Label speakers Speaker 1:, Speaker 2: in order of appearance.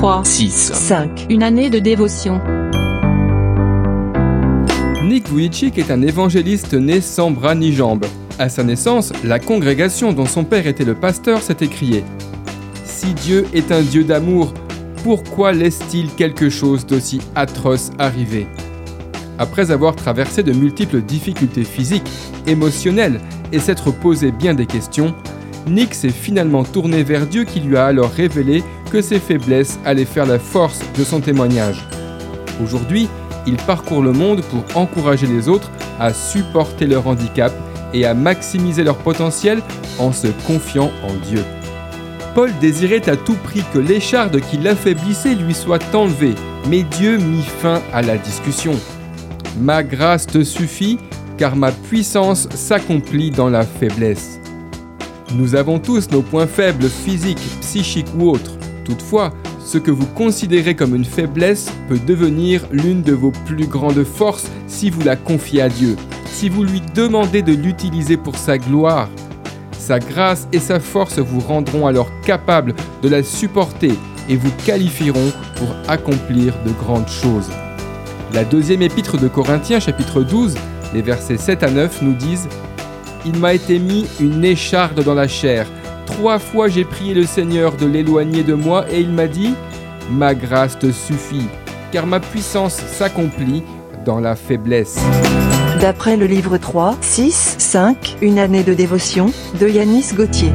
Speaker 1: 3,
Speaker 2: 6,
Speaker 1: 5. Une année de dévotion.
Speaker 3: Nick Vujicic est un évangéliste né sans bras ni jambes. À sa naissance, la congrégation dont son père était le pasteur s'est écriée Si Dieu est un Dieu d'amour, pourquoi laisse-t-il quelque chose d'aussi atroce arriver? Après avoir traversé de multiples difficultés physiques, émotionnelles et s'être posé bien des questions, Nick s'est finalement tourné vers Dieu qui lui a alors révélé que ses faiblesses allaient faire la force de son témoignage. Aujourd'hui, il parcourt le monde pour encourager les autres à supporter leur handicap et à maximiser leur potentiel en se confiant en Dieu. Paul désirait à tout prix que l'écharde qui l'affaiblissait lui soit enlevée, mais Dieu mit fin à la discussion. Ma grâce te suffit, car ma puissance s'accomplit dans la faiblesse. Nous avons tous nos points faibles physiques, psychiques ou autres. Toutefois, ce que vous considérez comme une faiblesse peut devenir l'une de vos plus grandes forces si vous la confiez à Dieu, si vous lui demandez de l'utiliser pour sa gloire. Sa grâce et sa force vous rendront alors capable de la supporter et vous qualifieront pour accomplir de grandes choses. La deuxième épître de Corinthiens chapitre 12, les versets 7 à 9 nous disent Il m'a été mis une écharde dans la chair Trois fois j'ai prié le Seigneur de l'éloigner de moi et il m'a dit, Ma grâce te suffit, car ma puissance s'accomplit dans la faiblesse.
Speaker 4: D'après le livre 3, 6, 5, Une année de dévotion, de Yanis Gauthier.